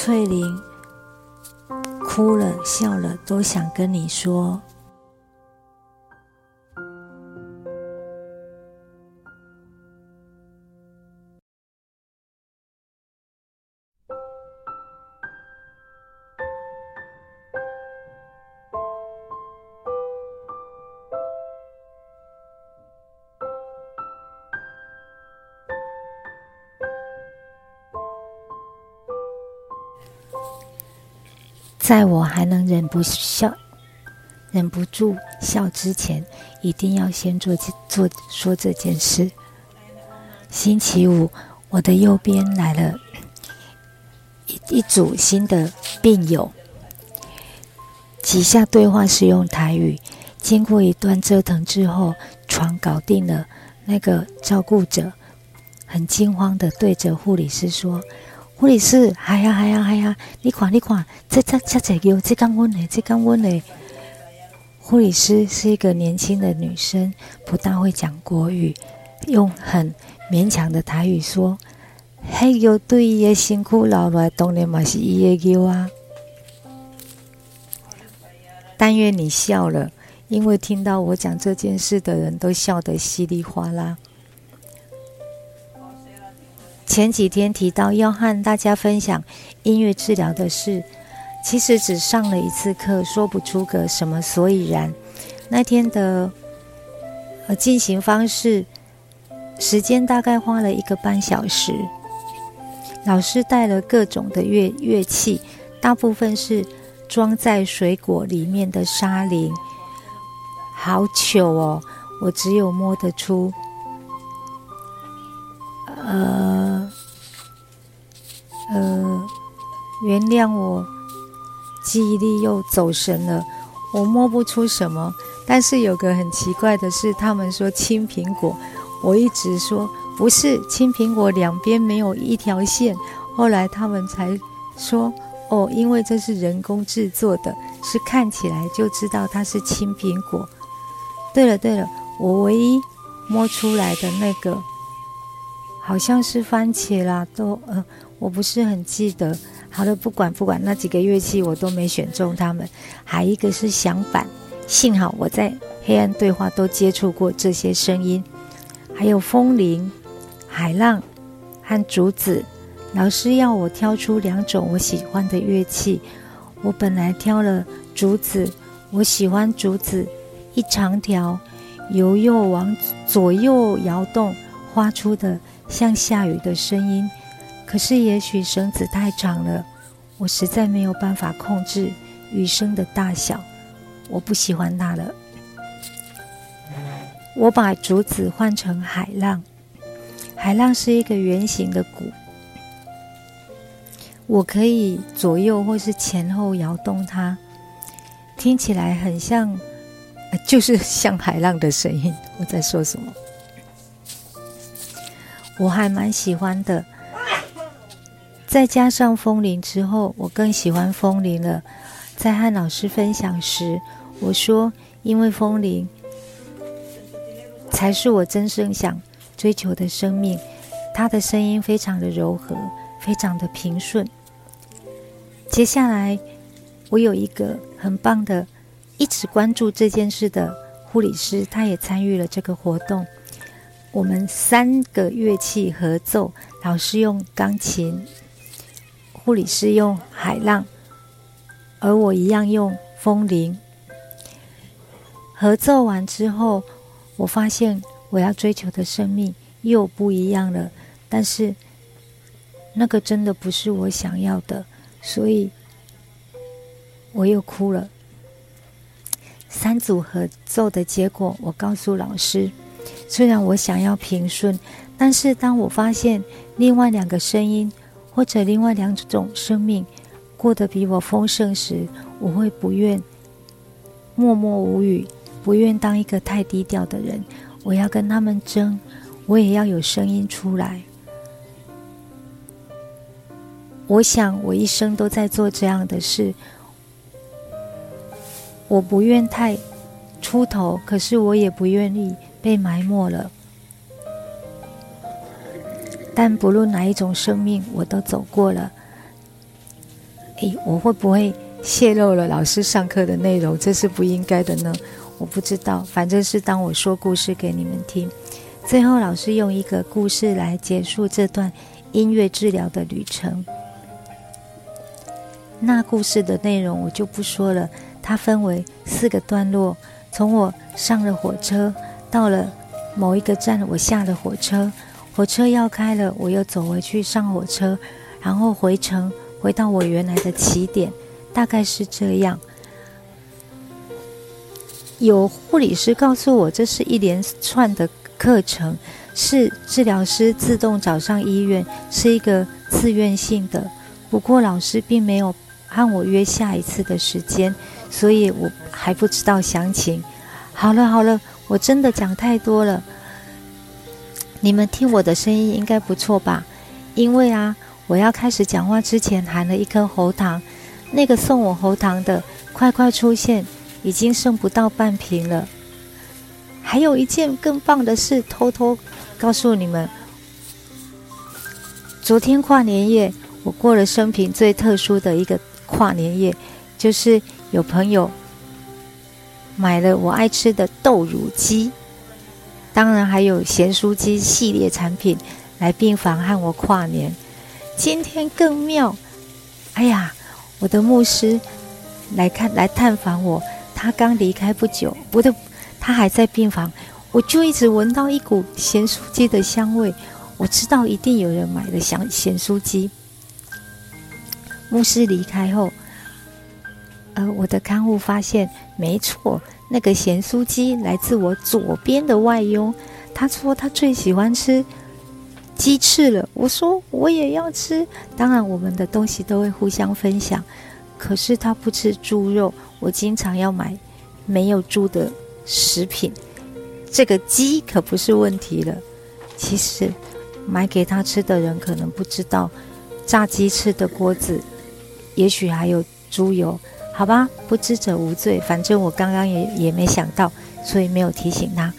翠玲哭了笑了，都想跟你说。在我还能忍不笑、忍不住笑之前，一定要先做做说这件事。星期五，我的右边来了一一组新的病友，几下对话是用台语。经过一段折腾之后，床搞定了。那个照顾者很惊慌的对着护理师说。护理师，哎呀，哎呀，哎呀！你看，你看，这这这这个，这刚温的，这刚温的。护理师是一个年轻的女生，不大会讲国语，用很勉强的台语说：“嘿，有对伊的辛苦劳来，当然嘛是伊的救啊。”但愿你笑了，因为听到我讲这件事的人都笑得稀里哗啦。前几天提到要和大家分享音乐治疗的事，其实只上了一次课，说不出个什么所以然。那天的呃进行方式，时间大概花了一个半小时。老师带了各种的乐乐器，大部分是装在水果里面的沙林，好糗哦！我只有摸得出，原谅我，记忆力又走神了，我摸不出什么。但是有个很奇怪的是，他们说青苹果，我一直说不是青苹果，两边没有一条线。后来他们才说，哦，因为这是人工制作的，是看起来就知道它是青苹果。对了对了，我唯一摸出来的那个，好像是番茄啦，都呃。我不是很记得。好了，不管不管，那几个乐器我都没选中。他们还一个是响板，幸好我在黑暗对话都接触过这些声音。还有风铃、海浪和竹子。老师要我挑出两种我喜欢的乐器，我本来挑了竹子，我喜欢竹子，一长条，由右往左右摇动，发出的像下雨的声音。可是，也许绳子太长了，我实在没有办法控制雨声的大小，我不喜欢它了。我把竹子换成海浪，海浪是一个圆形的鼓，我可以左右或是前后摇动它，听起来很像，就是像海浪的声音。我在说什么？我还蛮喜欢的。再加上风铃之后，我更喜欢风铃了。在和老师分享时，我说：“因为风铃才是我真正想追求的生命。它的声音非常的柔和，非常的平顺。”接下来，我有一个很棒的、一直关注这件事的护理师，他也参与了这个活动。我们三个乐器合奏，老师用钢琴。护理师用海浪，而我一样用风铃。合奏完之后，我发现我要追求的生命又不一样了。但是那个真的不是我想要的，所以我又哭了。三组合奏的结果，我告诉老师：虽然我想要平顺，但是当我发现另外两个声音。或者另外两种生命过得比我丰盛时，我会不愿默默无语，不愿当一个太低调的人。我要跟他们争，我也要有声音出来。我想我一生都在做这样的事。我不愿太出头，可是我也不愿意被埋没了。但不论哪一种生命，我都走过了。诶，我会不会泄露了老师上课的内容？这是不应该的呢。我不知道，反正是当我说故事给你们听。最后，老师用一个故事来结束这段音乐治疗的旅程。那故事的内容我就不说了，它分为四个段落。从我上了火车，到了某一个站，我下了火车，火车要开了，我又走回去上火车，然后回程回到我原来的起点，大概是这样。有护理师告诉我，这是一连串的课程，是治疗师自动找上医院，是一个自愿性的。不过老师并没有和我约下一次的时间。所以我还不知道详情。好了好了，我真的讲太多了。你们听我的声音应该不错吧？因为啊，我要开始讲话之前含了一颗喉糖，那个送我喉糖的快快出现，已经剩不到半瓶了。还有一件更棒的事，偷偷告诉你们：昨天跨年夜，我过了生平最特殊的一个跨年夜，就是。有朋友买了我爱吃的豆乳鸡，当然还有咸酥鸡系列产品来病房和我跨年。今天更妙，哎呀，我的牧师来看来探访我，他刚离开不久，不对，他还在病房，我就一直闻到一股咸酥鸡的香味，我知道一定有人买了咸咸酥鸡。牧师离开后。呃，我的看护发现，没错，那个咸酥鸡来自我左边的外佣。他说他最喜欢吃鸡翅了。我说我也要吃。当然，我们的东西都会互相分享。可是他不吃猪肉，我经常要买没有猪的食品。这个鸡可不是问题了。其实买给他吃的人可能不知道，炸鸡翅的锅子也许还有猪油。好吧，不知者无罪。反正我刚刚也也没想到，所以没有提醒他。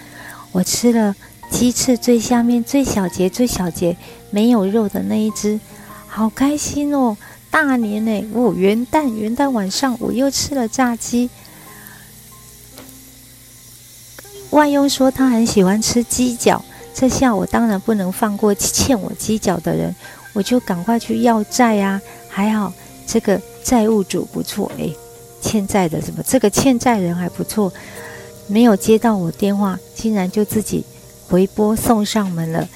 我吃了鸡翅最下面最小节、最小节没有肉的那一只，好开心哦！大年呢，哦，元旦元旦晚上我又吃了炸鸡。外佣说他很喜欢吃鸡脚，这下我当然不能放过欠我鸡脚的人，我就赶快去要债啊！还好这个债务主不错，诶。欠债的什么？这个欠债人还不错，没有接到我电话，竟然就自己回拨送上门了。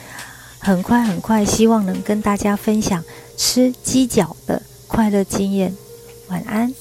很快很快，希望能跟大家分享吃鸡脚的快乐经验。晚安。